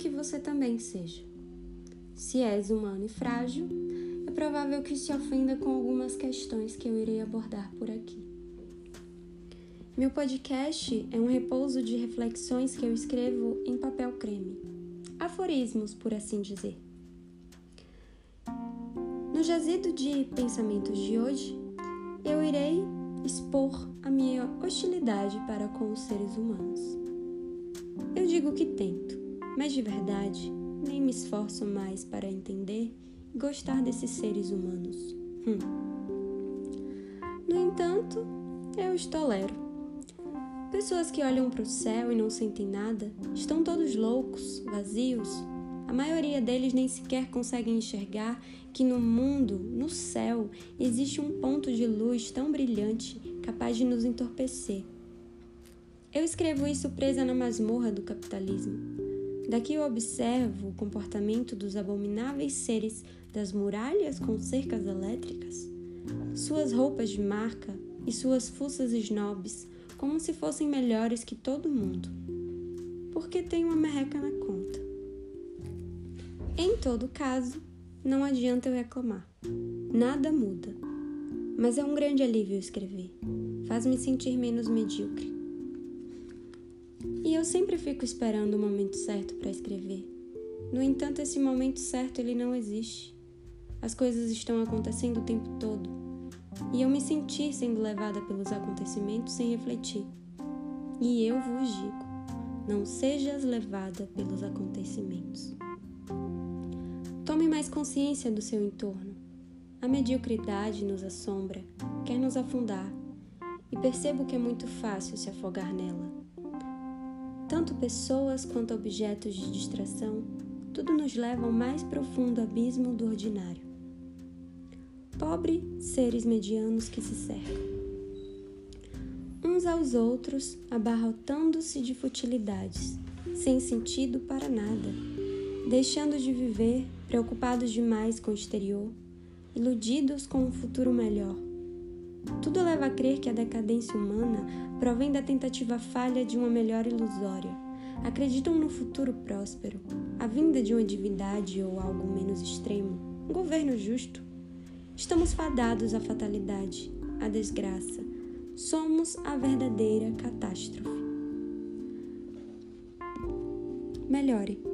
que você também seja. Se és humano e frágil, é provável que se ofenda com algumas questões que eu irei abordar por aqui. Meu podcast é um repouso de reflexões que eu escrevo em papel creme. Aforismos, por assim dizer. No jazido de pensamentos de hoje, eu irei expor a minha hostilidade para com os seres humanos. Digo que tento, mas de verdade nem me esforço mais para entender e gostar desses seres humanos. Hum. No entanto, eu os tolero. Pessoas que olham para o céu e não sentem nada estão todos loucos, vazios. A maioria deles nem sequer conseguem enxergar que no mundo, no céu, existe um ponto de luz tão brilhante capaz de nos entorpecer. Eu escrevo isso presa na masmorra do capitalismo. Daqui eu observo o comportamento dos abomináveis seres das muralhas com cercas elétricas, suas roupas de marca e suas fuças snobs, como se fossem melhores que todo mundo. Porque tem uma merreca na conta. Em todo caso, não adianta eu reclamar. Nada muda. Mas é um grande alívio escrever. Faz-me sentir menos medíocre. E eu sempre fico esperando o momento certo para escrever. No entanto, esse momento certo ele não existe. As coisas estão acontecendo o tempo todo. E eu me senti sendo levada pelos acontecimentos sem refletir. E eu vos digo: não sejas levada pelos acontecimentos. Tome mais consciência do seu entorno. A mediocridade nos assombra, quer nos afundar, e percebo que é muito fácil se afogar nela. Tanto pessoas quanto objetos de distração, tudo nos leva ao mais profundo abismo do ordinário. Pobre seres medianos que se cercam. Uns aos outros, abarrotando-se de futilidades, sem sentido para nada, deixando de viver, preocupados demais com o exterior, iludidos com um futuro melhor tudo leva a crer que a decadência humana provém da tentativa falha de uma melhor ilusória. Acreditam no futuro próspero, a vinda de uma divindade ou algo menos extremo, um governo justo. Estamos fadados à fatalidade, à desgraça. Somos a verdadeira catástrofe. Melhore.